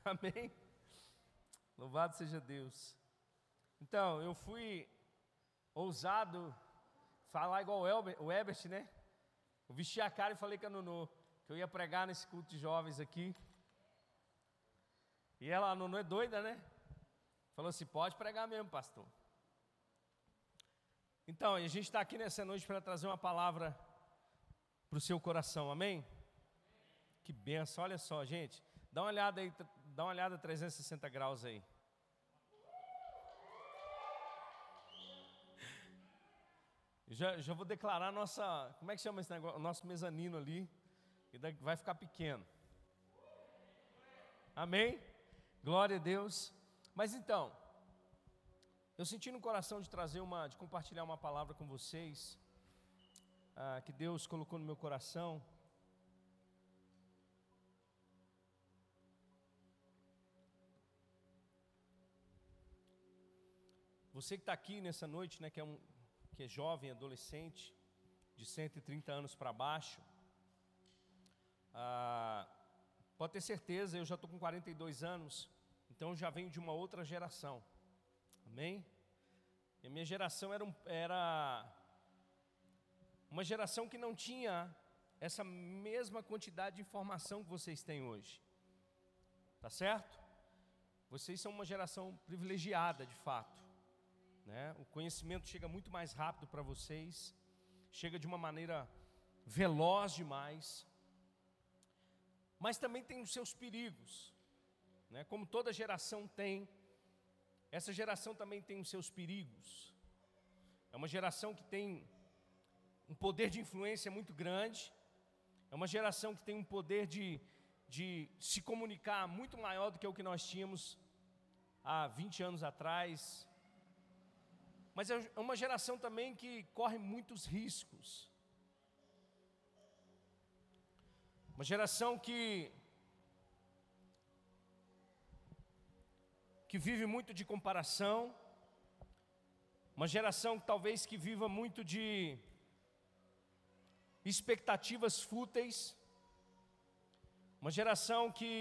Amém? Louvado seja Deus. Então, eu fui ousado falar igual o, Elber, o Ebert, né? Eu vesti a cara e falei com a Nuno que eu ia pregar nesse culto de jovens aqui. E ela, a Nuno é doida, né? Falou assim: pode pregar mesmo, pastor. Então, a gente está aqui nessa noite para trazer uma palavra para o seu coração, amém? Que benção, olha só, gente. Dá uma olhada aí, dá uma olhada 360 graus aí. Já, já vou declarar nossa, como é que chama esse negócio? Nosso mezanino ali, que vai ficar pequeno. Amém? Glória a Deus. Mas então, eu senti no coração de trazer uma, de compartilhar uma palavra com vocês, ah, que Deus colocou no meu coração. Você que está aqui nessa noite, né, que é, um, que é jovem, adolescente, de 130 anos para baixo, ah, pode ter certeza, eu já estou com 42 anos, então já venho de uma outra geração. Amém? E a minha geração era, um, era uma geração que não tinha essa mesma quantidade de informação que vocês têm hoje. Tá certo? Vocês são uma geração privilegiada, de fato. Né? O conhecimento chega muito mais rápido para vocês, chega de uma maneira veloz demais, mas também tem os seus perigos, né? como toda geração tem, essa geração também tem os seus perigos. É uma geração que tem um poder de influência muito grande, é uma geração que tem um poder de, de se comunicar muito maior do que o que nós tínhamos há 20 anos atrás, mas é uma geração também que corre muitos riscos. Uma geração que que vive muito de comparação, uma geração talvez que viva muito de expectativas fúteis, uma geração que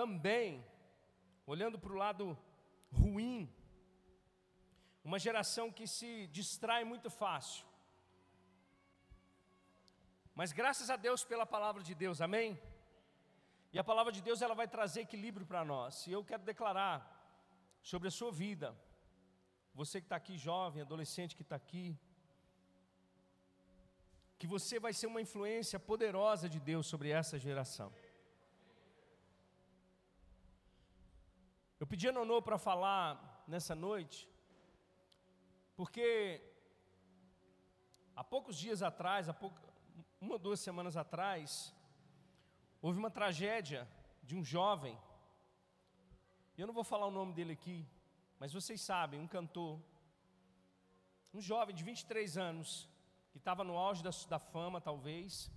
também, olhando para o lado ruim, uma geração que se distrai muito fácil. Mas graças a Deus pela palavra de Deus, amém? E a palavra de Deus ela vai trazer equilíbrio para nós. E eu quero declarar sobre a sua vida, você que está aqui jovem, adolescente que está aqui, que você vai ser uma influência poderosa de Deus sobre essa geração. Eu pedi a Nonô para falar nessa noite, porque há poucos dias atrás, há uma ou duas semanas atrás, houve uma tragédia de um jovem, eu não vou falar o nome dele aqui, mas vocês sabem, um cantor, um jovem de 23 anos, que estava no auge da, da fama, talvez,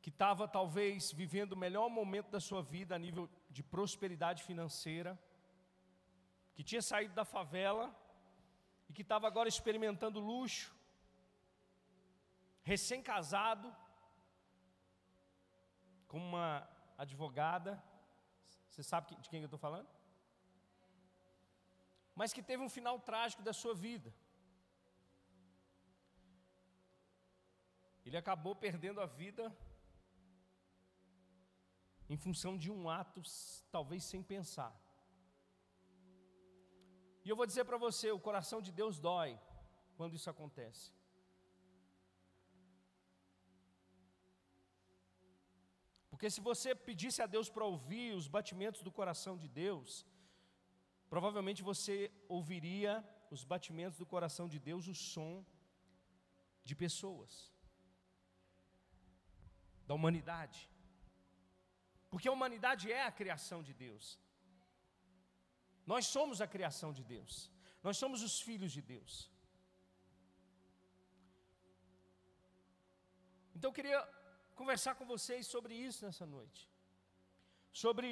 que estava talvez vivendo o melhor momento da sua vida a nível de prosperidade financeira, que tinha saído da favela e que estava agora experimentando luxo, recém-casado, com uma advogada, você sabe de quem eu estou falando? Mas que teve um final trágico da sua vida. Ele acabou perdendo a vida em função de um ato, talvez sem pensar. E eu vou dizer para você: o coração de Deus dói quando isso acontece. Porque se você pedisse a Deus para ouvir os batimentos do coração de Deus, provavelmente você ouviria os batimentos do coração de Deus, o som de pessoas, da humanidade. Porque a humanidade é a criação de Deus. Nós somos a criação de Deus. Nós somos os filhos de Deus. Então eu queria conversar com vocês sobre isso nessa noite. Sobre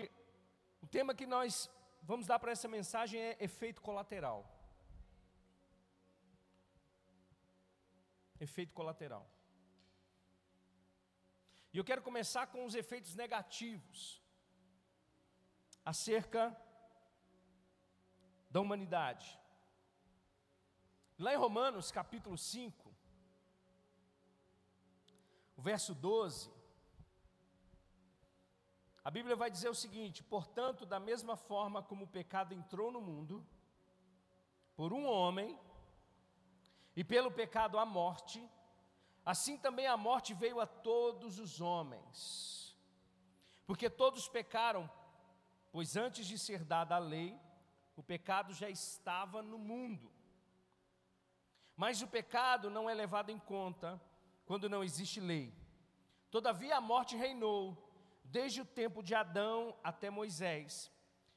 o tema que nós vamos dar para essa mensagem é efeito colateral. Efeito colateral. E eu quero começar com os efeitos negativos acerca da humanidade. Lá em Romanos capítulo 5, o verso 12, a Bíblia vai dizer o seguinte: portanto, da mesma forma como o pecado entrou no mundo, por um homem, e pelo pecado a morte, assim também a morte veio a todos os homens. Porque todos pecaram, pois antes de ser dada a lei, o pecado já estava no mundo. Mas o pecado não é levado em conta quando não existe lei. Todavia a morte reinou desde o tempo de Adão até Moisés,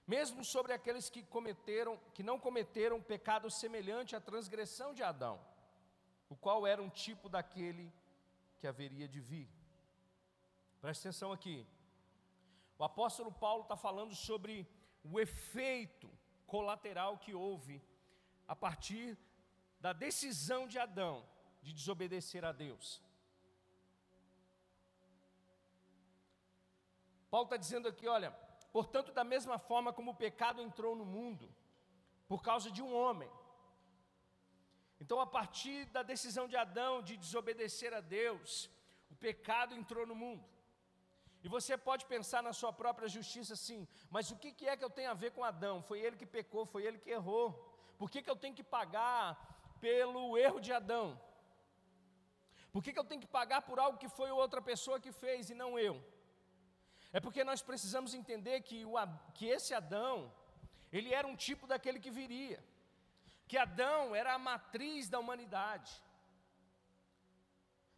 mesmo sobre aqueles que cometeram, que não cometeram pecado semelhante à transgressão de Adão, o qual era um tipo daquele que haveria de vir. Preste atenção aqui. O apóstolo Paulo está falando sobre o efeito colateral que houve a partir da decisão de Adão de desobedecer a Deus. Paulo está dizendo aqui: olha, portanto, da mesma forma como o pecado entrou no mundo, por causa de um homem. Então, a partir da decisão de Adão de desobedecer a Deus, o pecado entrou no mundo. E você pode pensar na sua própria justiça assim, mas o que é que eu tenho a ver com Adão? Foi ele que pecou, foi ele que errou. Por que, que eu tenho que pagar pelo erro de Adão? Por que, que eu tenho que pagar por algo que foi outra pessoa que fez e não eu? É porque nós precisamos entender que, o, que esse Adão, ele era um tipo daquele que viria. Que Adão era a matriz da humanidade.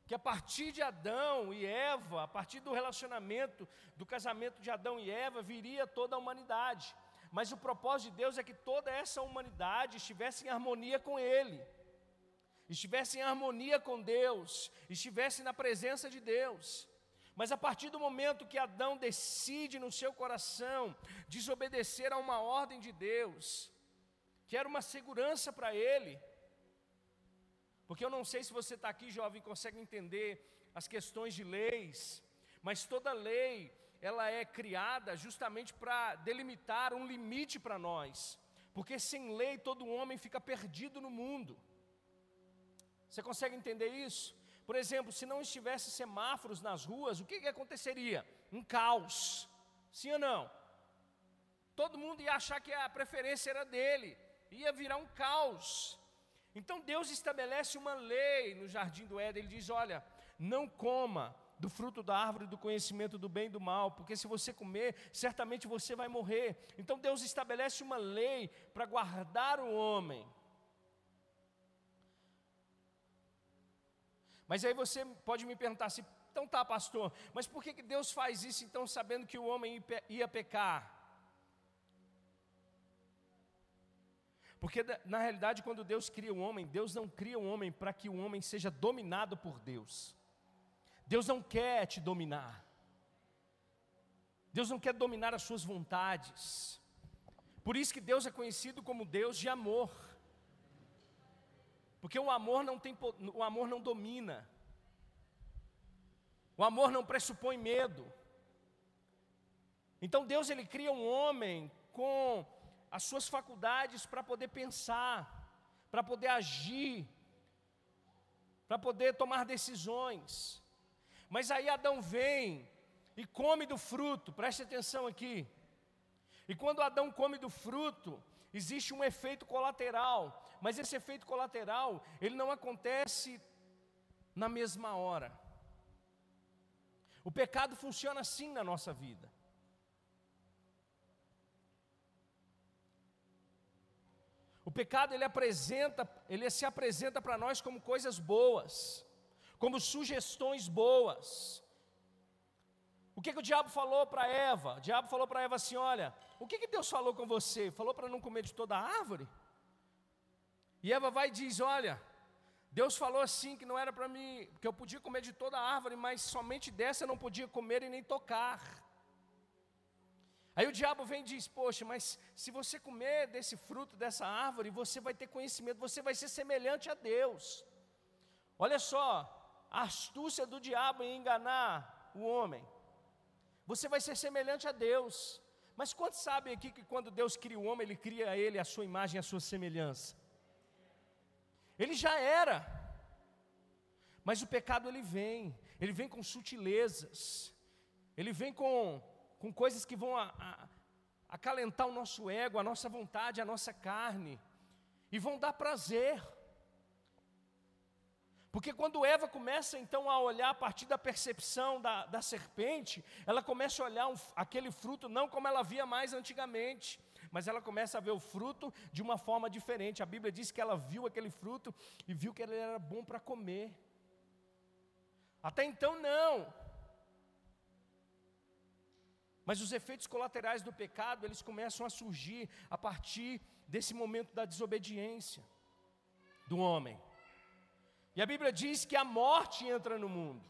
Que a partir de Adão e Eva, a partir do relacionamento, do casamento de Adão e Eva, viria toda a humanidade. Mas o propósito de Deus é que toda essa humanidade estivesse em harmonia com Ele, estivesse em harmonia com Deus, estivesse na presença de Deus. Mas a partir do momento que Adão decide no seu coração desobedecer a uma ordem de Deus, que era uma segurança para ele, porque eu não sei se você está aqui, jovem, consegue entender as questões de leis, mas toda lei, ela é criada justamente para delimitar um limite para nós, porque sem lei todo homem fica perdido no mundo. Você consegue entender isso? Por exemplo, se não estivesse semáforos nas ruas, o que, que aconteceria? Um caos. Sim ou não? Todo mundo ia achar que a preferência era dele, ia virar um caos. Então Deus estabelece uma lei no jardim do Éden, ele diz: olha, não coma do fruto da árvore do conhecimento do bem e do mal, porque se você comer, certamente você vai morrer. Então Deus estabelece uma lei para guardar o homem. Mas aí você pode me perguntar assim, então tá, pastor, mas por que, que Deus faz isso então, sabendo que o homem ia pecar? Porque na realidade, quando Deus cria o homem, Deus não cria o homem para que o homem seja dominado por Deus. Deus não quer te dominar. Deus não quer dominar as suas vontades. Por isso que Deus é conhecido como Deus de amor. Porque o amor não tem o amor não domina. O amor não pressupõe medo. Então Deus ele cria um homem com as suas faculdades para poder pensar, para poder agir, para poder tomar decisões. Mas aí Adão vem e come do fruto, preste atenção aqui. E quando Adão come do fruto, existe um efeito colateral mas esse efeito colateral, ele não acontece na mesma hora. O pecado funciona assim na nossa vida. O pecado ele apresenta, ele se apresenta para nós como coisas boas, como sugestões boas. O que, que o diabo falou para Eva? O diabo falou para Eva assim: olha, o que, que Deus falou com você? Falou para não comer de toda a árvore? E Eva vai e diz: Olha, Deus falou assim que não era para mim, que eu podia comer de toda a árvore, mas somente dessa eu não podia comer e nem tocar. Aí o diabo vem e diz: Poxa, mas se você comer desse fruto dessa árvore, você vai ter conhecimento, você vai ser semelhante a Deus. Olha só, a astúcia do diabo em enganar o homem, você vai ser semelhante a Deus. Mas quantos sabem aqui que quando Deus cria o homem, Ele cria ele a sua imagem, a sua semelhança? Ele já era. Mas o pecado ele vem, ele vem com sutilezas, ele vem com, com coisas que vão a, a, acalentar o nosso ego, a nossa vontade, a nossa carne, e vão dar prazer. Porque quando Eva começa então a olhar a partir da percepção da, da serpente, ela começa a olhar um, aquele fruto não como ela via mais antigamente, mas ela começa a ver o fruto de uma forma diferente. A Bíblia diz que ela viu aquele fruto e viu que ele era bom para comer. Até então, não. Mas os efeitos colaterais do pecado, eles começam a surgir a partir desse momento da desobediência do homem. E a Bíblia diz que a morte entra no mundo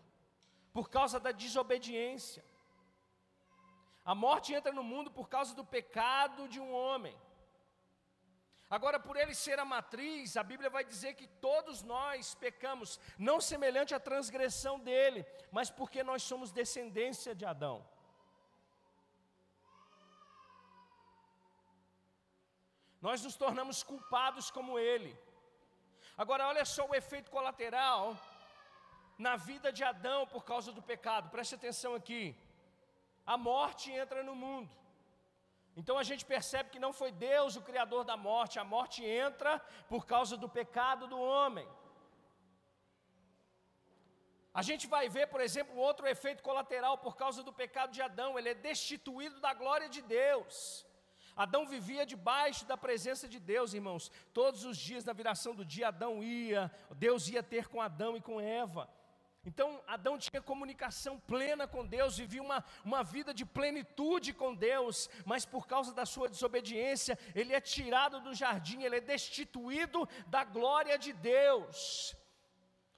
por causa da desobediência. A morte entra no mundo por causa do pecado de um homem. Agora, por ele ser a matriz, a Bíblia vai dizer que todos nós pecamos, não semelhante à transgressão dele, mas porque nós somos descendência de Adão. Nós nos tornamos culpados como ele. Agora, olha só o efeito colateral na vida de Adão por causa do pecado, preste atenção aqui. A morte entra no mundo. Então a gente percebe que não foi Deus o criador da morte, a morte entra por causa do pecado do homem. A gente vai ver, por exemplo, outro efeito colateral por causa do pecado de Adão, ele é destituído da glória de Deus. Adão vivia debaixo da presença de Deus, irmãos. Todos os dias, na viração do dia, Adão ia, Deus ia ter com Adão e com Eva. Então, Adão tinha comunicação plena com Deus, vivia uma, uma vida de plenitude com Deus, mas por causa da sua desobediência, ele é tirado do jardim, ele é destituído da glória de Deus.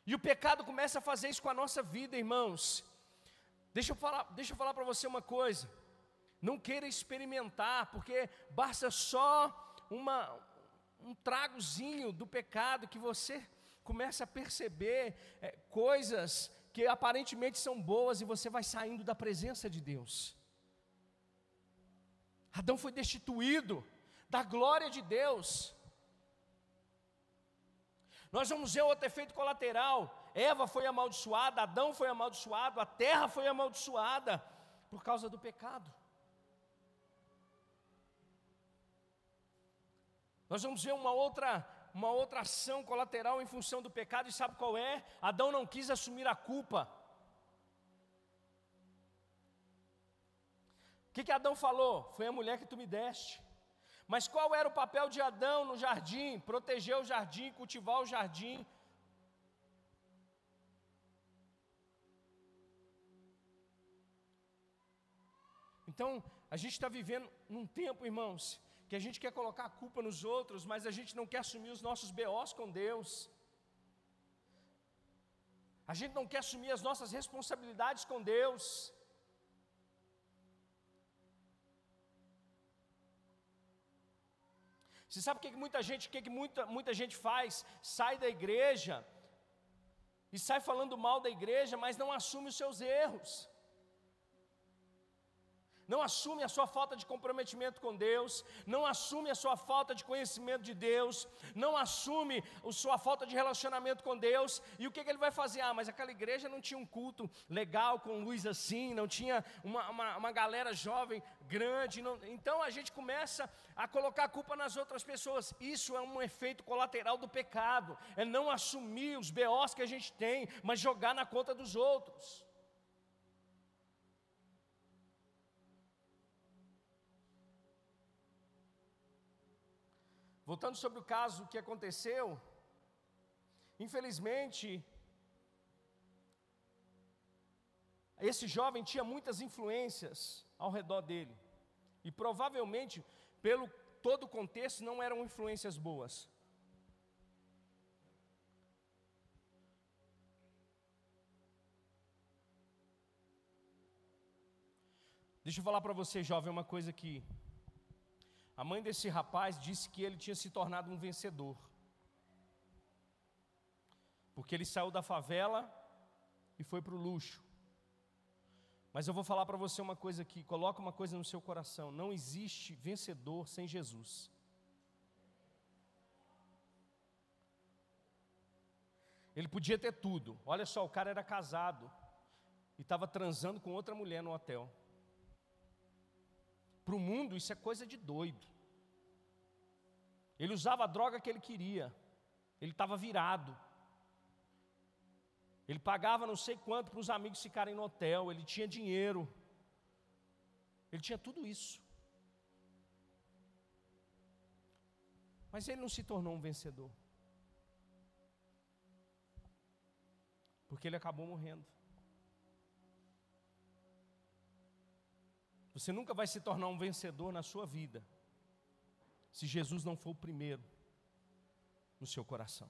E o pecado começa a fazer isso com a nossa vida, irmãos. Deixa eu falar, deixa eu falar para você uma coisa. Não queira experimentar, porque basta só uma, um tragozinho do pecado que você começa a perceber é, coisas que aparentemente são boas e você vai saindo da presença de Deus. Adão foi destituído da glória de Deus. Nós vamos ver outro efeito colateral. Eva foi amaldiçoada, Adão foi amaldiçoado, a terra foi amaldiçoada por causa do pecado. Nós vamos ver uma outra, uma outra ação colateral em função do pecado, e sabe qual é? Adão não quis assumir a culpa. O que, que Adão falou? Foi a mulher que tu me deste. Mas qual era o papel de Adão no jardim? Proteger o jardim, cultivar o jardim. Então, a gente está vivendo num tempo, irmãos, que a gente quer colocar a culpa nos outros, mas a gente não quer assumir os nossos BOs com Deus. A gente não quer assumir as nossas responsabilidades com Deus. Você sabe o que, que muita gente, o que, que muita, muita gente faz? Sai da igreja e sai falando mal da igreja, mas não assume os seus erros não assume a sua falta de comprometimento com Deus, não assume a sua falta de conhecimento de Deus, não assume a sua falta de relacionamento com Deus, e o que, que ele vai fazer? Ah, mas aquela igreja não tinha um culto legal, com luz assim, não tinha uma, uma, uma galera jovem grande, não, então a gente começa a colocar a culpa nas outras pessoas, isso é um efeito colateral do pecado, é não assumir os BOs que a gente tem, mas jogar na conta dos outros. Voltando sobre o caso que aconteceu, infelizmente, esse jovem tinha muitas influências ao redor dele, e provavelmente, pelo todo o contexto, não eram influências boas. Deixa eu falar para você, jovem, uma coisa que a mãe desse rapaz disse que ele tinha se tornado um vencedor. Porque ele saiu da favela e foi para o luxo. Mas eu vou falar para você uma coisa aqui, coloca uma coisa no seu coração: não existe vencedor sem Jesus. Ele podia ter tudo. Olha só, o cara era casado e estava transando com outra mulher no hotel. Para o mundo, isso é coisa de doido. Ele usava a droga que ele queria, ele estava virado. Ele pagava não sei quanto para os amigos ficarem no hotel, ele tinha dinheiro, ele tinha tudo isso. Mas ele não se tornou um vencedor. Porque ele acabou morrendo. Você nunca vai se tornar um vencedor na sua vida se Jesus não for o primeiro no seu coração.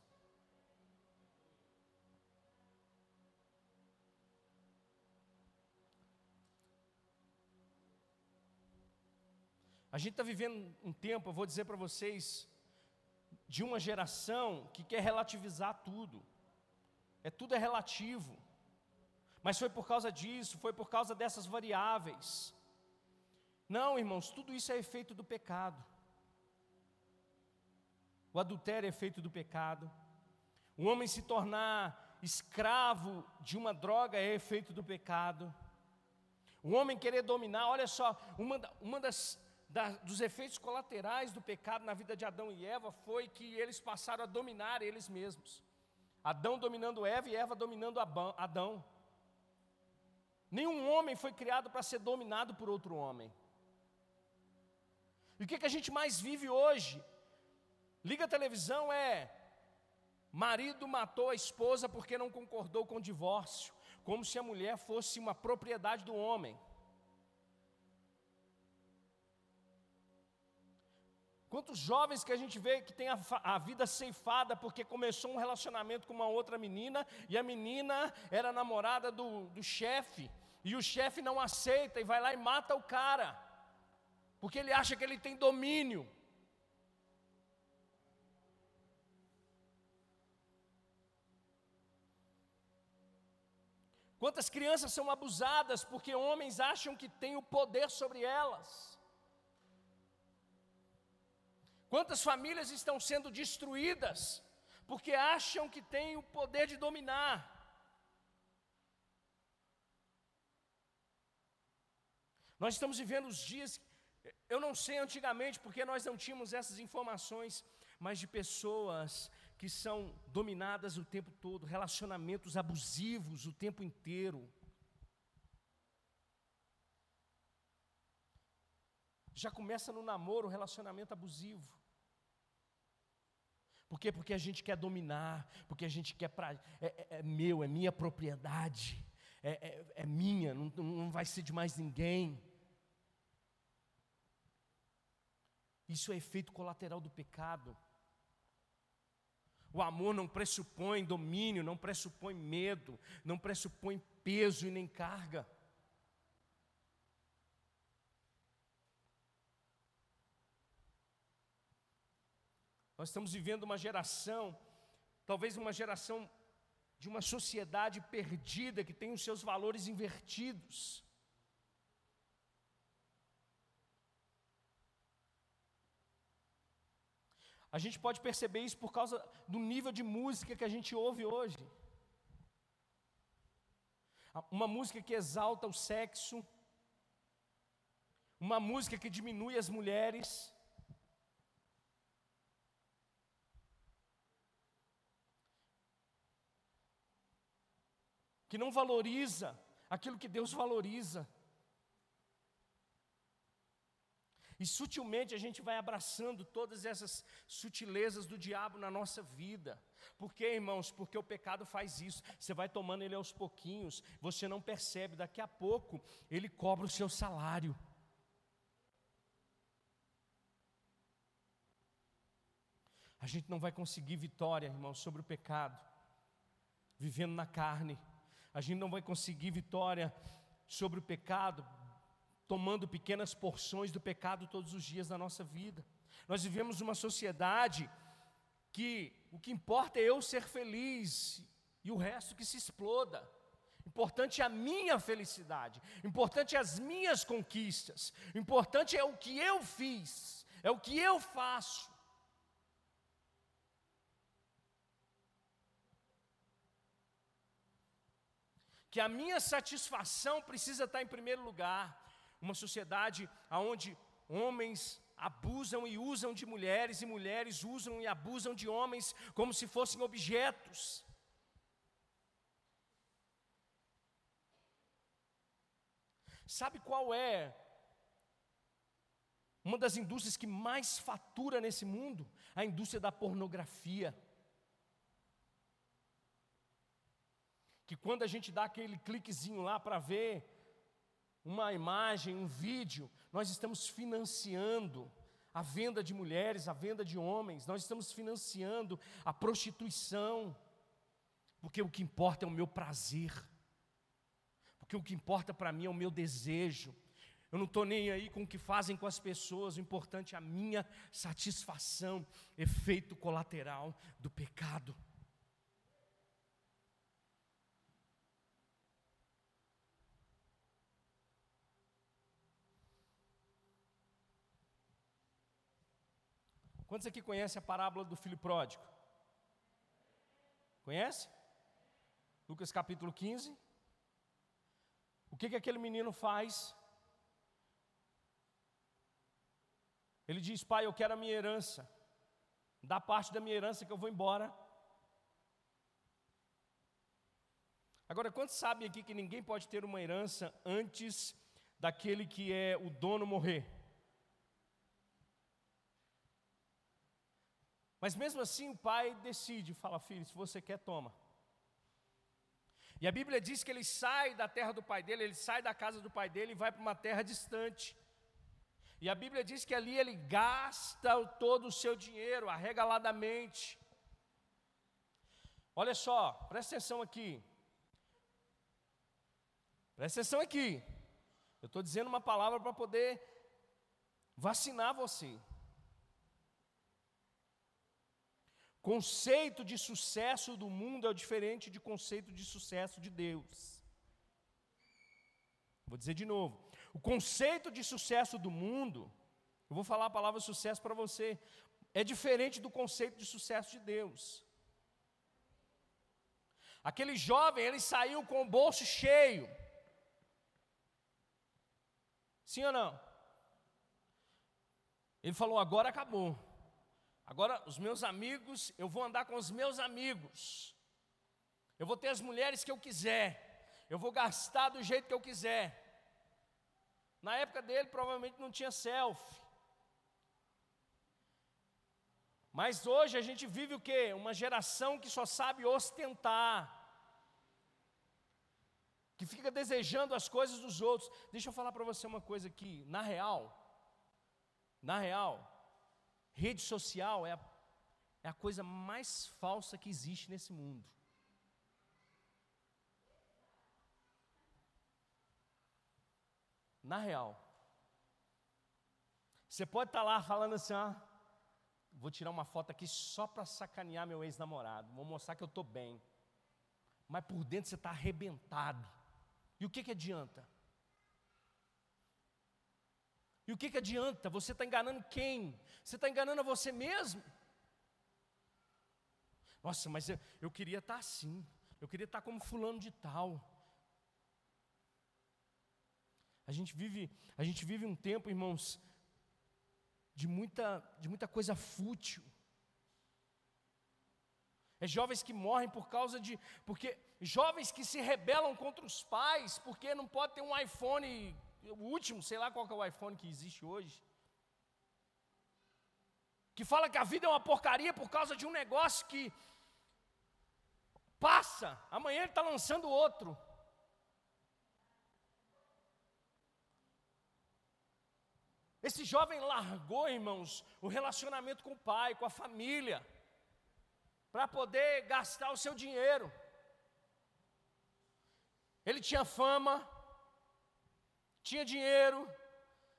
A gente está vivendo um tempo, eu vou dizer para vocês, de uma geração que quer relativizar tudo. É tudo é relativo. Mas foi por causa disso, foi por causa dessas variáveis. Não, irmãos, tudo isso é efeito do pecado. O adultério é efeito do pecado. O homem se tornar escravo de uma droga é efeito do pecado. O homem querer dominar, olha só, uma, uma das, da, dos efeitos colaterais do pecado na vida de Adão e Eva foi que eles passaram a dominar eles mesmos. Adão dominando Eva e Eva dominando Adão. Nenhum homem foi criado para ser dominado por outro homem. E o que, que a gente mais vive hoje? Liga a televisão, é marido matou a esposa porque não concordou com o divórcio, como se a mulher fosse uma propriedade do homem. Quantos jovens que a gente vê que tem a, a, vida ceifada porque começou um relacionamento com uma outra menina e a menina era namorada do, do chefe e o chefe não aceita e vai lá e mata o cara porque ele acha que ele tem domínio. Quantas crianças são abusadas porque homens acham que têm o poder sobre elas? Quantas famílias estão sendo destruídas porque acham que têm o poder de dominar? Nós estamos vivendo os dias, eu não sei antigamente, porque nós não tínhamos essas informações, mas de pessoas que são dominadas o tempo todo, relacionamentos abusivos o tempo inteiro. Já começa no namoro, relacionamento abusivo. Por quê? Porque a gente quer dominar, porque a gente quer pra, é, é, é meu, é minha propriedade, é, é, é minha, não, não vai ser de mais ninguém. Isso é efeito colateral do pecado. O amor não pressupõe domínio, não pressupõe medo, não pressupõe peso e nem carga. Nós estamos vivendo uma geração, talvez uma geração de uma sociedade perdida que tem os seus valores invertidos. A gente pode perceber isso por causa do nível de música que a gente ouve hoje. Uma música que exalta o sexo, uma música que diminui as mulheres, que não valoriza aquilo que Deus valoriza. E sutilmente a gente vai abraçando todas essas sutilezas do diabo na nossa vida. Por quê, irmãos? Porque o pecado faz isso. Você vai tomando ele aos pouquinhos, você não percebe, daqui a pouco ele cobra o seu salário. A gente não vai conseguir vitória, irmãos, sobre o pecado, vivendo na carne a gente não vai conseguir vitória sobre o pecado tomando pequenas porções do pecado todos os dias da nossa vida. Nós vivemos uma sociedade que o que importa é eu ser feliz e o resto que se exploda. Importante é a minha felicidade, importante é as minhas conquistas, importante é o que eu fiz, é o que eu faço. Que a minha satisfação precisa estar em primeiro lugar. Uma sociedade onde homens abusam e usam de mulheres, e mulheres usam e abusam de homens como se fossem objetos. Sabe qual é uma das indústrias que mais fatura nesse mundo? A indústria da pornografia. Que quando a gente dá aquele cliquezinho lá para ver uma imagem, um vídeo, nós estamos financiando a venda de mulheres, a venda de homens, nós estamos financiando a prostituição, porque o que importa é o meu prazer, porque o que importa para mim é o meu desejo. Eu não estou nem aí com o que fazem com as pessoas, o importante é a minha satisfação, efeito colateral do pecado. Quantos aqui conhecem a parábola do filho pródigo? Conhece? Lucas capítulo 15. O que, que aquele menino faz? Ele diz: Pai, eu quero a minha herança. Dá parte da minha herança que eu vou embora. Agora, quantos sabem aqui que ninguém pode ter uma herança antes daquele que é o dono morrer? Mas mesmo assim o pai decide, fala, filho, se você quer, toma. E a Bíblia diz que ele sai da terra do pai dele, ele sai da casa do pai dele e vai para uma terra distante. E a Bíblia diz que ali ele gasta todo o seu dinheiro, arregaladamente. Olha só, presta atenção aqui. Presta atenção aqui. Eu estou dizendo uma palavra para poder vacinar você. Conceito de sucesso do mundo é diferente de conceito de sucesso de Deus. Vou dizer de novo. O conceito de sucesso do mundo, eu vou falar a palavra sucesso para você, é diferente do conceito de sucesso de Deus. Aquele jovem, ele saiu com o bolso cheio. Sim ou não? Ele falou: agora acabou. Agora, os meus amigos, eu vou andar com os meus amigos. Eu vou ter as mulheres que eu quiser. Eu vou gastar do jeito que eu quiser. Na época dele, provavelmente não tinha selfie. Mas hoje a gente vive o quê? Uma geração que só sabe ostentar. Que fica desejando as coisas dos outros. Deixa eu falar para você uma coisa aqui. Na real, na real, Rede social é a, é a coisa mais falsa que existe nesse mundo. Na real, você pode estar tá lá falando assim, ah, vou tirar uma foto aqui só para sacanear meu ex-namorado, vou mostrar que eu estou bem. Mas por dentro você está arrebentado. E o que, que adianta? E o que, que adianta? Você está enganando quem? Você está enganando a você mesmo? Nossa, mas eu, eu queria estar tá assim. Eu queria estar tá como fulano de tal. A gente vive, a gente vive um tempo, irmãos, de muita, de muita coisa fútil. É jovens que morrem por causa de. Porque jovens que se rebelam contra os pais, porque não pode ter um iPhone o último, sei lá qual é o iPhone que existe hoje, que fala que a vida é uma porcaria por causa de um negócio que passa, amanhã ele está lançando outro. Esse jovem largou, irmãos, o relacionamento com o pai, com a família, para poder gastar o seu dinheiro. Ele tinha fama, tinha dinheiro,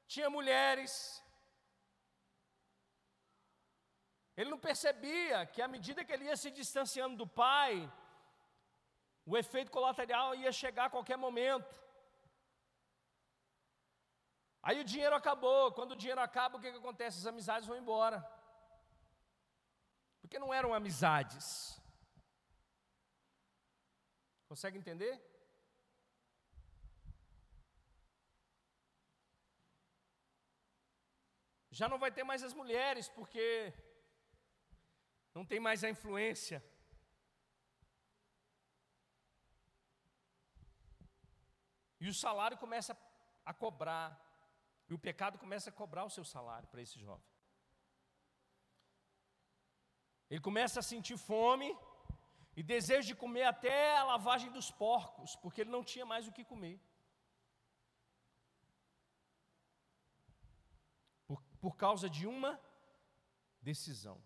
tinha mulheres. Ele não percebia que à medida que ele ia se distanciando do pai, O efeito colateral ia chegar a qualquer momento. Aí o dinheiro acabou. Quando o dinheiro acaba, o que, que acontece? As amizades vão embora. Porque não eram amizades. Consegue entender? Já não vai ter mais as mulheres, porque não tem mais a influência. E o salário começa a cobrar. E o pecado começa a cobrar o seu salário para esse jovem. Ele começa a sentir fome e desejo de comer até a lavagem dos porcos, porque ele não tinha mais o que comer. Por, causa de uma decisão.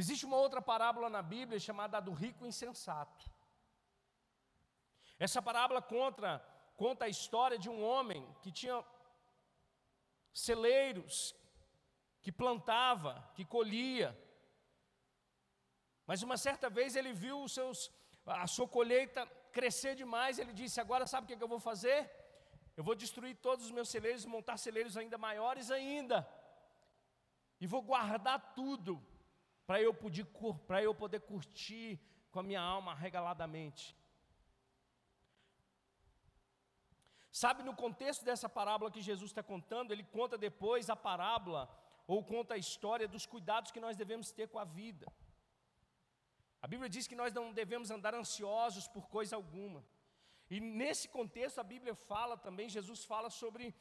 Existe uma outra parábola na Bíblia chamada do rico insensato. Essa parábola conta, conta a história de um homem que tinha celeiros, que plantava, que colhia. Mas uma certa vez ele viu seus, a sua colheita crescer demais, ele disse: Agora sabe o que eu vou fazer? Eu vou destruir todos os meus celeiros, montar celeiros ainda maiores ainda, e vou guardar tudo, para eu, poder, eu poder curtir com a minha alma regaladamente. Sabe, no contexto dessa parábola que Jesus está contando, ele conta depois a parábola, ou conta a história dos cuidados que nós devemos ter com a vida. A Bíblia diz que nós não devemos andar ansiosos por coisa alguma. E nesse contexto, a Bíblia fala também, Jesus fala sobre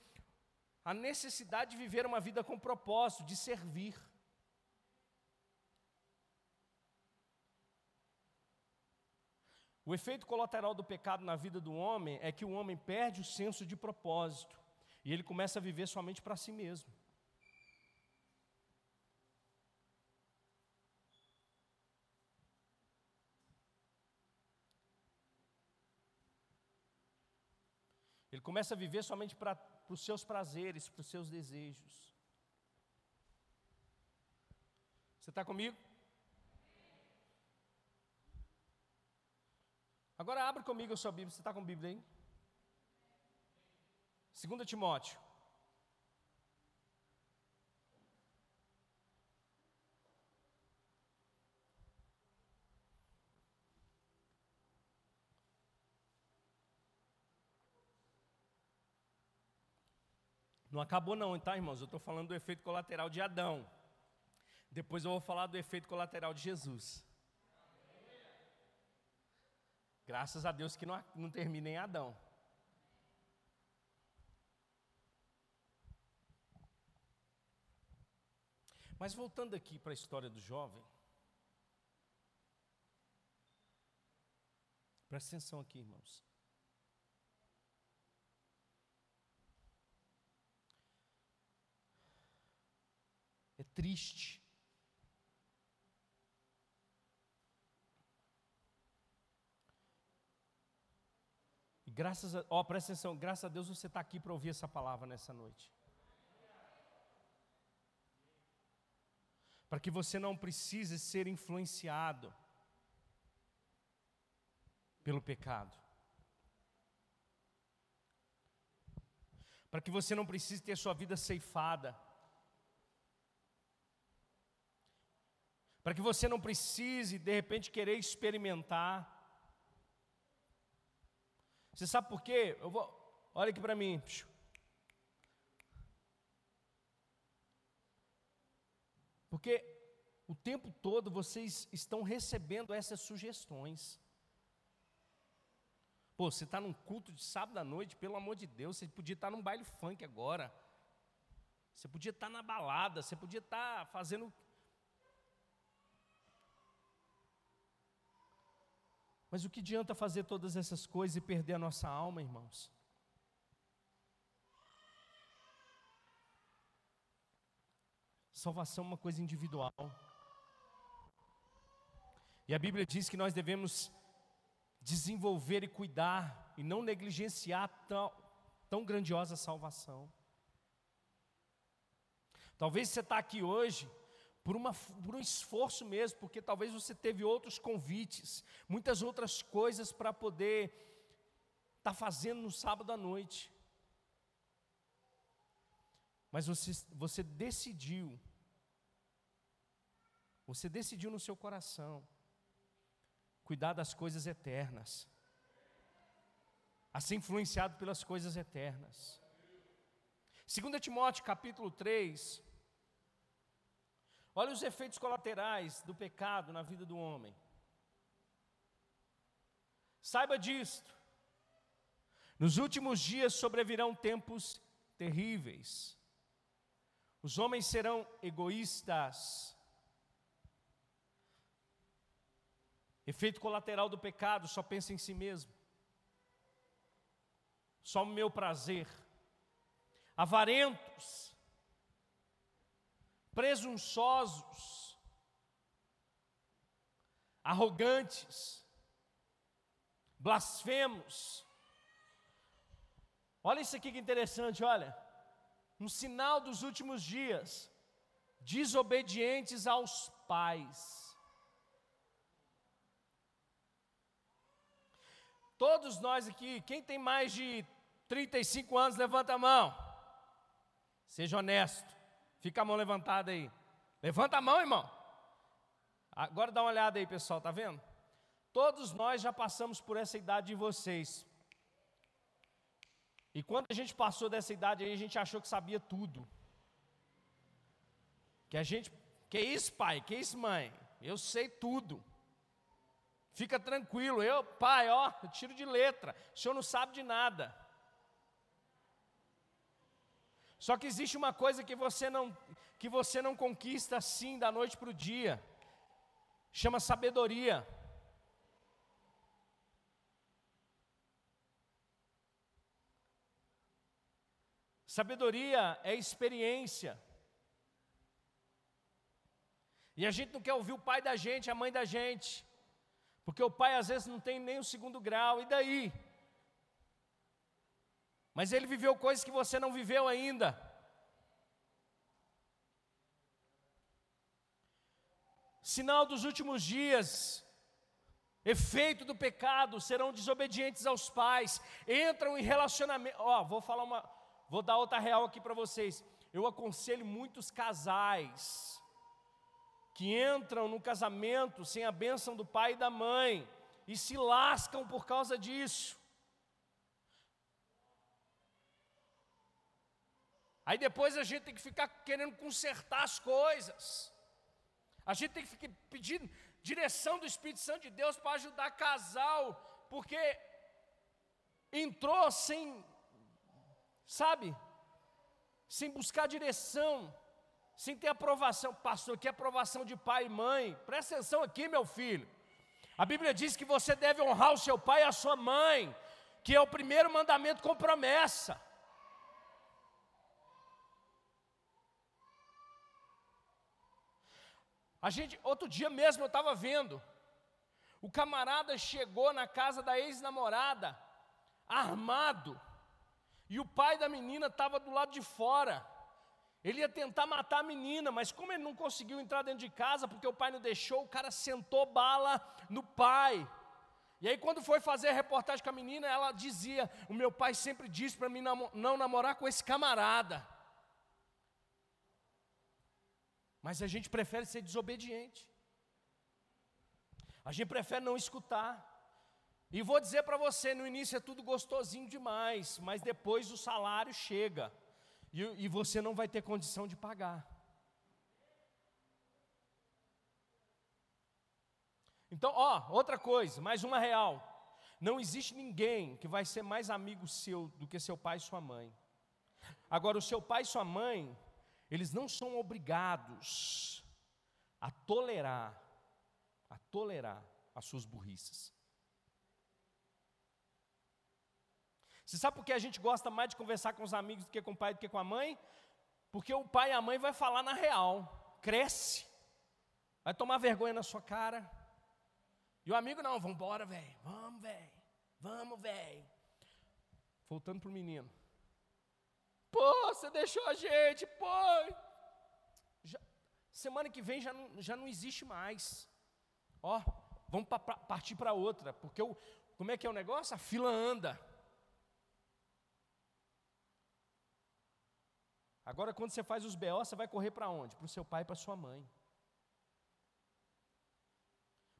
a necessidade de viver uma vida com propósito, de servir. O efeito colateral do pecado na vida do homem é que o homem perde o senso de propósito e ele começa a viver somente para si mesmo. Ele começa a viver somente para os seus prazeres, para os seus desejos. Você está comigo? Agora abre comigo a sua Bíblia. Você está com a Bíblia aí? 2 Timóteo. Não acabou não, tá, irmãos? Eu estou falando do efeito colateral de Adão. Depois eu vou falar do efeito colateral de Jesus. Graças a Deus que não, não termina em Adão. Mas voltando aqui para a história do jovem, presta atenção aqui, irmãos. Triste Graças a, ó, presta atenção, graças a Deus você está aqui para ouvir essa palavra nessa noite. Para que você não precise ser influenciado pelo pecado. Para que você não precise ter sua vida ceifada. Para que você não precise, de repente, querer experimentar você sabe por quê? Eu vou, olha aqui para mim. Porque o tempo todo vocês estão recebendo essas sugestões. Pô, você está num culto de sábado à noite, pelo amor de Deus, você podia estar num baile funk agora. Você podia estar na balada, você podia estar fazendo Mas o que adianta fazer todas essas coisas e perder a nossa alma, irmãos? Salvação é uma coisa individual. E a Bíblia diz que nós devemos desenvolver e cuidar e não negligenciar tão, tão grandiosa salvação. Talvez você está aqui hoje por, uma, por um esforço mesmo, porque talvez você teve outros convites, muitas outras coisas para poder estar tá fazendo no sábado à noite. Mas você, você decidiu, você decidiu no seu coração, cuidar das coisas eternas, a ser influenciado pelas coisas eternas. 2 Timóteo capítulo 3, olha os efeitos colaterais do pecado na vida do homem. Saiba disto, nos últimos dias sobrevirão tempos terríveis. Os homens serão egoístas. Efeito colateral do pecado, só pensa em si mesmo. Só o meu prazer avarentos, presunçosos, arrogantes, blasfemos. Olha isso aqui que interessante, olha. Um sinal dos últimos dias, desobedientes aos pais. Todos nós aqui, quem tem mais de 35 anos, levanta a mão. Seja honesto. Fica a mão levantada aí. Levanta a mão, irmão. Agora dá uma olhada aí, pessoal, tá vendo? Todos nós já passamos por essa idade de vocês. E quando a gente passou dessa idade aí, a gente achou que sabia tudo. Que a gente, que isso, pai? Que isso, mãe? Eu sei tudo. Fica tranquilo, eu, pai, ó, eu tiro de letra. O senhor não sabe de nada. Só que existe uma coisa que você não que você não conquista assim da noite para o dia. Chama sabedoria. Sabedoria é experiência. E a gente não quer ouvir o pai da gente, a mãe da gente. Porque o pai às vezes não tem nem o segundo grau, e daí? Mas ele viveu coisas que você não viveu ainda. Sinal dos últimos dias, efeito do pecado, serão desobedientes aos pais, entram em relacionamento. Ó, oh, vou falar uma, vou dar outra real aqui para vocês. Eu aconselho muitos casais que entram no casamento sem a bênção do pai e da mãe e se lascam por causa disso. Aí depois a gente tem que ficar querendo consertar as coisas. A gente tem que ficar pedindo direção do Espírito Santo de Deus para ajudar casal, porque entrou sem, sabe, sem buscar direção, sem ter aprovação. Pastor, que aprovação de pai e mãe? Presta atenção aqui, meu filho. A Bíblia diz que você deve honrar o seu pai e a sua mãe, que é o primeiro mandamento com promessa. A gente, outro dia mesmo eu estava vendo, o camarada chegou na casa da ex-namorada, armado, e o pai da menina estava do lado de fora. Ele ia tentar matar a menina, mas como ele não conseguiu entrar dentro de casa, porque o pai não deixou, o cara sentou bala no pai. E aí, quando foi fazer a reportagem com a menina, ela dizia: O meu pai sempre disse para mim não namorar com esse camarada. Mas a gente prefere ser desobediente. A gente prefere não escutar. E vou dizer para você: no início é tudo gostosinho demais, mas depois o salário chega e, e você não vai ter condição de pagar. Então, ó, outra coisa, mais uma real. Não existe ninguém que vai ser mais amigo seu do que seu pai e sua mãe. Agora, o seu pai e sua mãe eles não são obrigados a tolerar, a tolerar as suas burrices. Você sabe por que a gente gosta mais de conversar com os amigos do que com o pai do que com a mãe? Porque o pai e a mãe vai falar na real, cresce, vai tomar vergonha na sua cara. E o amigo não, vamos embora, velho, vamos, velho, vamos, velho. Voltando para o menino. Pô, você deixou a gente, pô. Já, Semana que vem já não, já não existe mais. Ó, vamos pra, pra, partir para outra, porque o, como é que é o negócio? A fila anda. Agora, quando você faz os BO, você vai correr para onde? Para o seu pai e para sua mãe.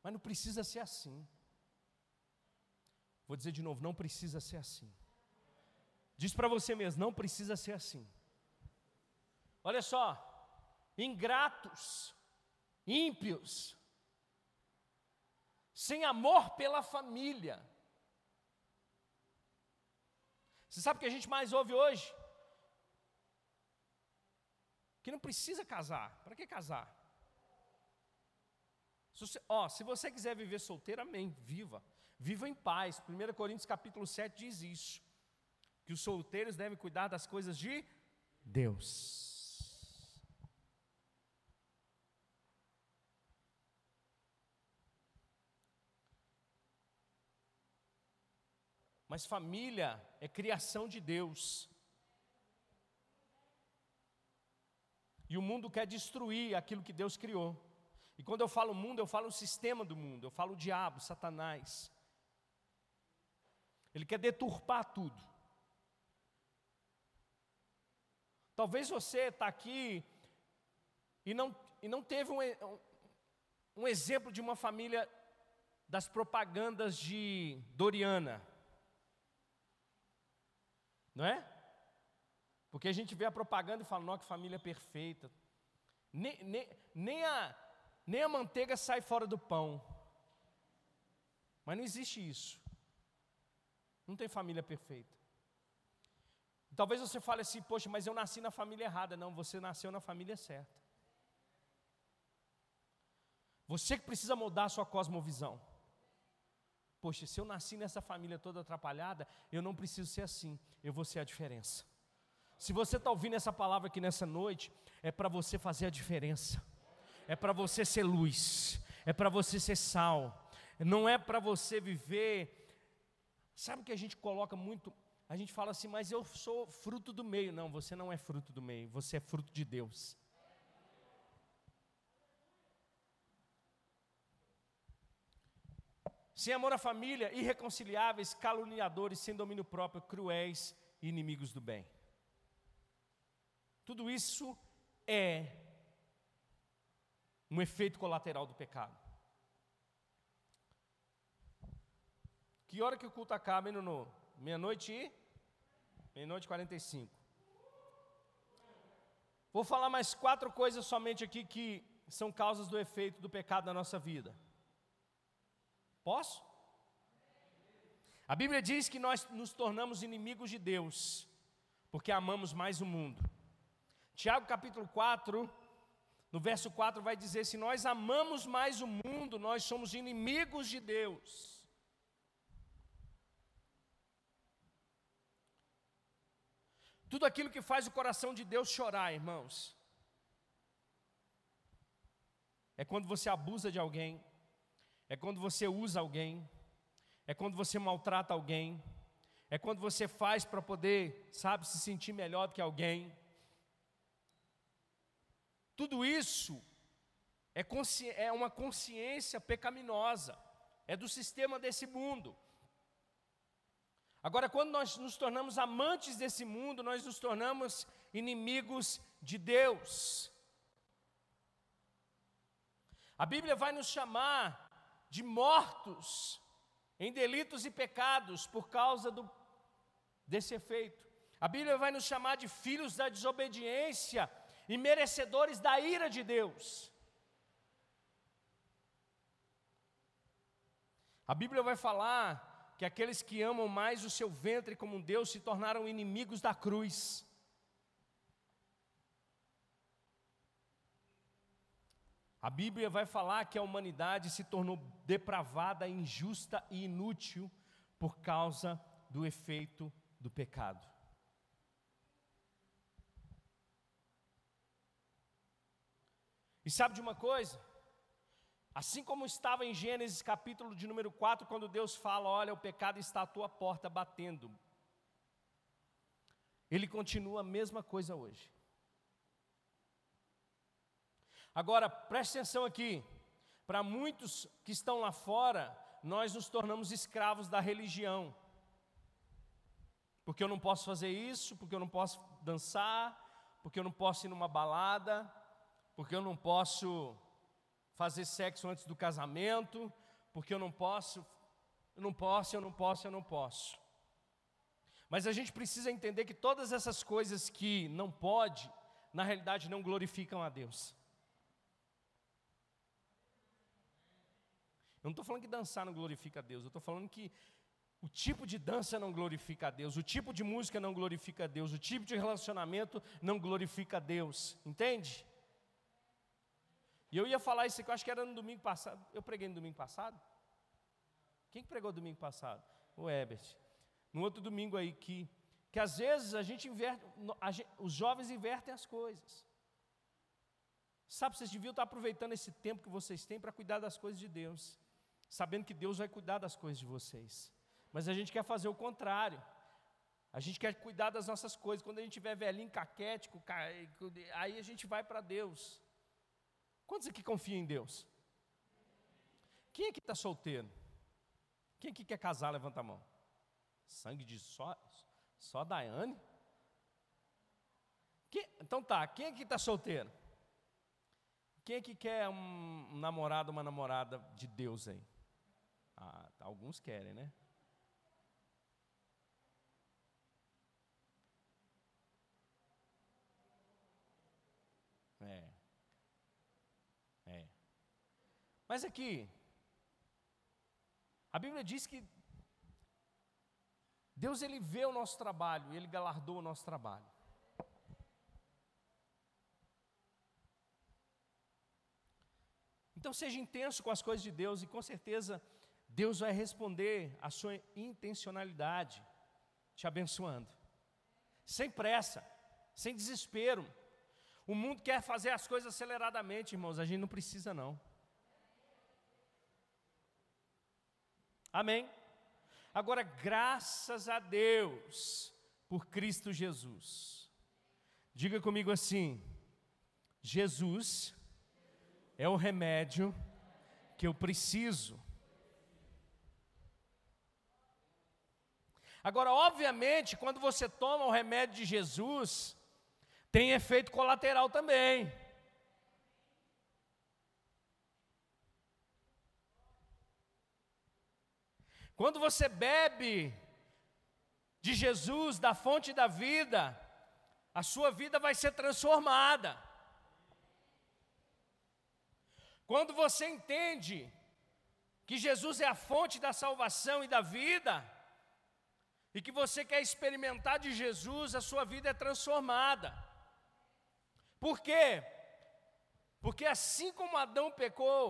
Mas não precisa ser assim. Vou dizer de novo, não precisa ser assim. Diz para você mesmo, não precisa ser assim. Olha só, ingratos, ímpios, sem amor pela família. Você sabe o que a gente mais ouve hoje? Que não precisa casar. Para que casar? Se você, ó, se você quiser viver solteiro, amém, viva. Viva em paz. 1 Coríntios capítulo 7 diz isso. Que os solteiros devem cuidar das coisas de Deus. Mas família é criação de Deus. E o mundo quer destruir aquilo que Deus criou. E quando eu falo mundo, eu falo o sistema do mundo, eu falo o diabo, Satanás. Ele quer deturpar tudo. Talvez você está aqui e não, e não teve um, um, um exemplo de uma família das propagandas de Doriana. Não é? Porque a gente vê a propaganda e fala, não, que família perfeita. Nem, nem, nem, a, nem a manteiga sai fora do pão. Mas não existe isso. Não tem família perfeita. Talvez você fale assim, poxa, mas eu nasci na família errada. Não, você nasceu na família certa. Você que precisa mudar a sua cosmovisão. Poxa, se eu nasci nessa família toda atrapalhada, eu não preciso ser assim, eu vou ser a diferença. Se você está ouvindo essa palavra aqui nessa noite, é para você fazer a diferença, é para você ser luz, é para você ser sal, não é para você viver. Sabe que a gente coloca muito, a gente fala assim, mas eu sou fruto do meio. Não, você não é fruto do meio, você é fruto de Deus. sem amor à família, irreconciliáveis, caluniadores, sem domínio próprio, cruéis e inimigos do bem. Tudo isso é um efeito colateral do pecado. Que hora que o culto acaba, hein, Nuno? Meia-noite e? Meia-noite e 45. Vou falar mais quatro coisas somente aqui que são causas do efeito do pecado na nossa vida. Posso? A Bíblia diz que nós nos tornamos inimigos de Deus, porque amamos mais o mundo. Tiago capítulo 4, no verso 4 vai dizer: se nós amamos mais o mundo, nós somos inimigos de Deus. Tudo aquilo que faz o coração de Deus chorar, irmãos, é quando você abusa de alguém, é quando você usa alguém, é quando você maltrata alguém, é quando você faz para poder, sabe, se sentir melhor do que alguém. Tudo isso é, é uma consciência pecaminosa, é do sistema desse mundo. Agora, quando nós nos tornamos amantes desse mundo, nós nos tornamos inimigos de Deus. A Bíblia vai nos chamar de mortos em delitos e pecados por causa do, desse efeito. A Bíblia vai nos chamar de filhos da desobediência e merecedores da ira de Deus. A Bíblia vai falar que aqueles que amam mais o seu ventre como um Deus se tornaram inimigos da cruz. A Bíblia vai falar que a humanidade se tornou depravada, injusta e inútil por causa do efeito do pecado. E sabe de uma coisa? Assim como estava em Gênesis capítulo de número 4, quando Deus fala: Olha, o pecado está à tua porta batendo. Ele continua a mesma coisa hoje. Agora, preste atenção aqui. Para muitos que estão lá fora, nós nos tornamos escravos da religião. Porque eu não posso fazer isso, porque eu não posso dançar, porque eu não posso ir numa balada, porque eu não posso fazer sexo antes do casamento, porque eu não posso, eu não posso, eu não posso, eu não posso. Mas a gente precisa entender que todas essas coisas que não pode, na realidade não glorificam a Deus. Eu não estou falando que dançar não glorifica a Deus, eu estou falando que o tipo de dança não glorifica a Deus, o tipo de música não glorifica a Deus, o tipo de relacionamento não glorifica a Deus, entende? E eu ia falar isso aqui, eu acho que era no domingo passado. Eu preguei no domingo passado? Quem que pregou domingo passado? O Ebert. No outro domingo aí, que, que às vezes a gente inverte, a gente, os jovens invertem as coisas. Sabe, vocês deviam estar aproveitando esse tempo que vocês têm para cuidar das coisas de Deus, sabendo que Deus vai cuidar das coisas de vocês. Mas a gente quer fazer o contrário. A gente quer cuidar das nossas coisas. Quando a gente tiver velhinho, caquético, aí a gente vai para Deus. Quantos aqui confiam em Deus? Quem aqui está solteiro? Quem aqui quer casar? Levanta a mão. Sangue de só, só Daiane? Quem, então tá, quem aqui está solteiro? Quem aqui quer um namorado, uma namorada de Deus aí? Ah, alguns querem, né? É. É. Mas aqui, a Bíblia diz que Deus ele vê o nosso trabalho e ele galardoa o nosso trabalho. Então seja intenso com as coisas de Deus e com certeza Deus vai responder a sua intencionalidade, te abençoando. Sem pressa, sem desespero. O mundo quer fazer as coisas aceleradamente, irmãos, a gente não precisa não. Amém? Agora, graças a Deus por Cristo Jesus. Diga comigo assim: Jesus é o remédio que eu preciso. Agora, obviamente, quando você toma o remédio de Jesus, tem efeito colateral também. Quando você bebe de Jesus, da fonte da vida, a sua vida vai ser transformada. Quando você entende que Jesus é a fonte da salvação e da vida, e que você quer experimentar de Jesus, a sua vida é transformada. Por quê? Porque assim como Adão pecou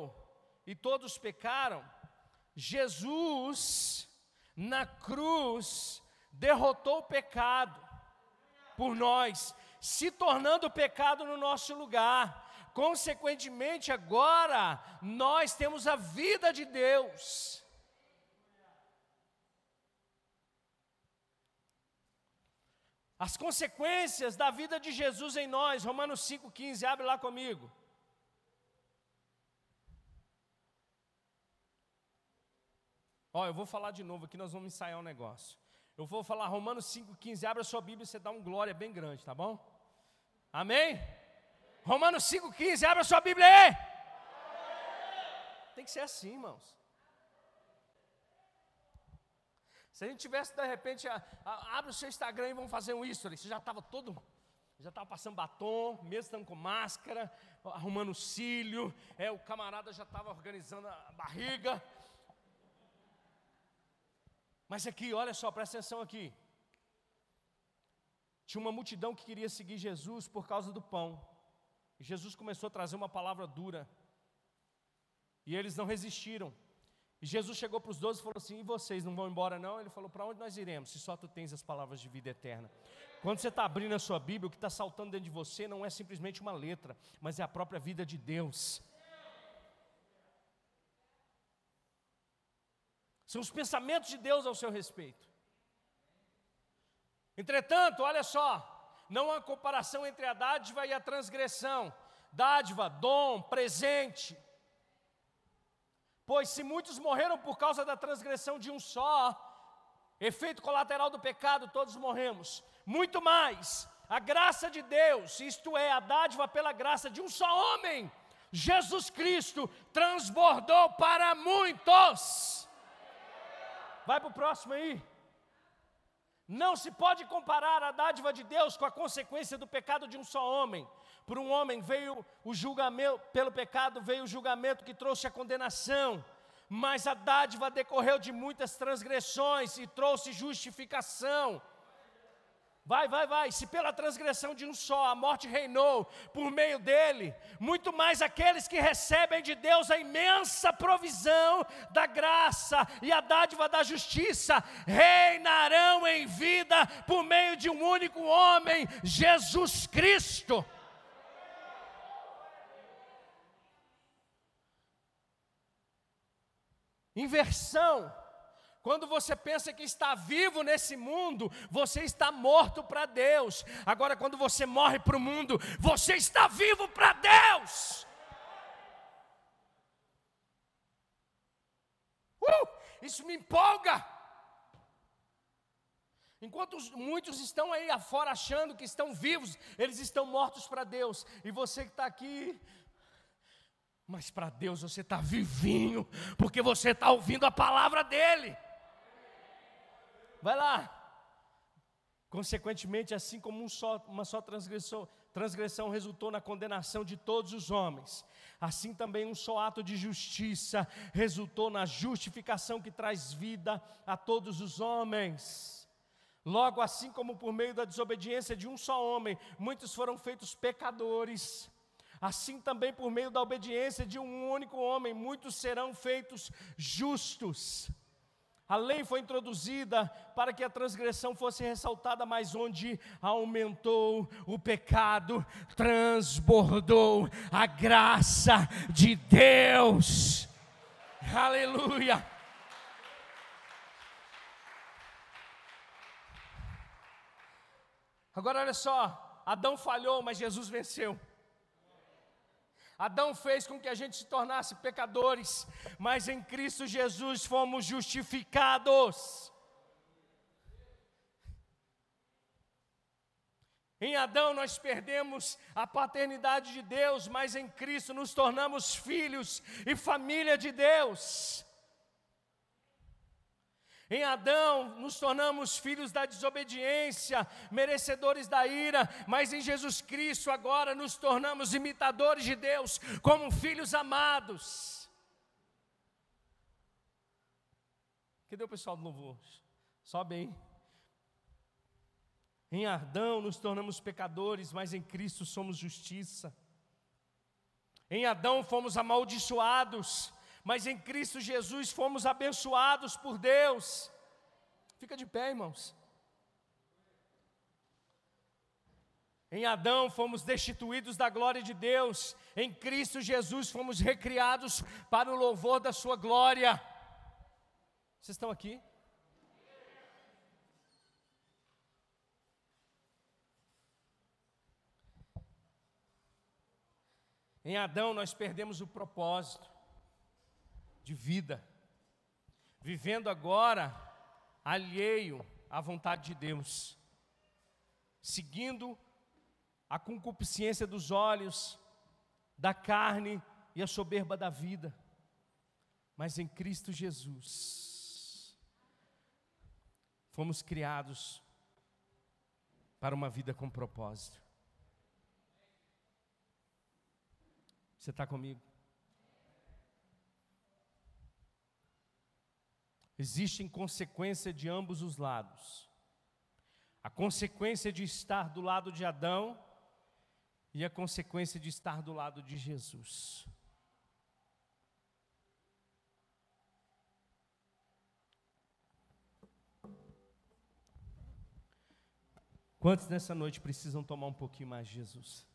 e todos pecaram, Jesus na cruz derrotou o pecado por nós, se tornando pecado no nosso lugar. Consequentemente, agora nós temos a vida de Deus. As consequências da vida de Jesus em nós, Romanos 5,15, abre lá comigo. Ó, eu vou falar de novo aqui, nós vamos ensaiar um negócio. Eu vou falar Romanos 5,15, abre a sua Bíblia e você dá um glória bem grande, tá bom? Amém? Romanos 5,15, abre a sua Bíblia aí. Tem que ser assim, irmãos. Se a gente tivesse, de repente, a, a, abre o seu Instagram e vamos fazer um isso. Você já estava todo, já estava passando batom, mesmo estando com máscara, arrumando cílio, é, o camarada já estava organizando a barriga. Mas aqui, olha só, presta atenção aqui. Tinha uma multidão que queria seguir Jesus por causa do pão. E Jesus começou a trazer uma palavra dura. E eles não resistiram. E Jesus chegou para os doze e falou assim: E vocês não vão embora, não? Ele falou: Para onde nós iremos? Se só tu tens as palavras de vida eterna. Quando você está abrindo a sua Bíblia, o que está saltando dentro de você não é simplesmente uma letra, mas é a própria vida de Deus. São os pensamentos de Deus ao seu respeito. Entretanto, olha só, não há comparação entre a dádiva e a transgressão. dádiva, dom, presente. Pois se muitos morreram por causa da transgressão de um só, efeito colateral do pecado, todos morremos. Muito mais, a graça de Deus, isto é, a dádiva pela graça de um só homem, Jesus Cristo, transbordou para muitos. Vai para o próximo aí. Não se pode comparar a dádiva de Deus com a consequência do pecado de um só homem. Por um homem veio o julgamento, pelo pecado veio o julgamento que trouxe a condenação, mas a dádiva decorreu de muitas transgressões e trouxe justificação. Vai, vai, vai. Se pela transgressão de um só a morte reinou por meio dele, muito mais aqueles que recebem de Deus a imensa provisão da graça e a dádiva da justiça reinarão em vida por meio de um único homem, Jesus Cristo. Inversão quando você pensa que está vivo nesse mundo, você está morto para Deus. Agora, quando você morre para o mundo, você está vivo para Deus. Uh, isso me empolga. Enquanto muitos estão aí afora achando que estão vivos, eles estão mortos para Deus. E você que está aqui, mas para Deus você está vivinho, porque você está ouvindo a palavra dEle. Vai lá. Consequentemente, assim como um só, uma só transgressão, transgressão resultou na condenação de todos os homens, assim também um só ato de justiça resultou na justificação que traz vida a todos os homens. Logo, assim como por meio da desobediência de um só homem, muitos foram feitos pecadores, assim também por meio da obediência de um único homem, muitos serão feitos justos. A lei foi introduzida para que a transgressão fosse ressaltada, mas onde aumentou o pecado, transbordou a graça de Deus. Aleluia. Agora olha só, Adão falhou, mas Jesus venceu. Adão fez com que a gente se tornasse pecadores, mas em Cristo Jesus fomos justificados. Em Adão nós perdemos a paternidade de Deus, mas em Cristo nos tornamos filhos e família de Deus. Em Adão nos tornamos filhos da desobediência, merecedores da ira, mas em Jesus Cristo agora nos tornamos imitadores de Deus, como filhos amados. Cadê o pessoal do louvor? Sobe aí. Em Adão nos tornamos pecadores, mas em Cristo somos justiça. Em Adão fomos amaldiçoados, mas em Cristo Jesus fomos abençoados por Deus. Fica de pé, irmãos. Em Adão fomos destituídos da glória de Deus, em Cristo Jesus fomos recriados para o louvor da Sua glória. Vocês estão aqui? Em Adão nós perdemos o propósito de vida, vivendo agora alheio à vontade de Deus, seguindo a concupiscência dos olhos, da carne e a soberba da vida, mas em Cristo Jesus, fomos criados para uma vida com propósito. Você está comigo? Existem consequências de ambos os lados. A consequência de estar do lado de Adão e a consequência de estar do lado de Jesus. Quantos nessa noite precisam tomar um pouquinho mais de Jesus?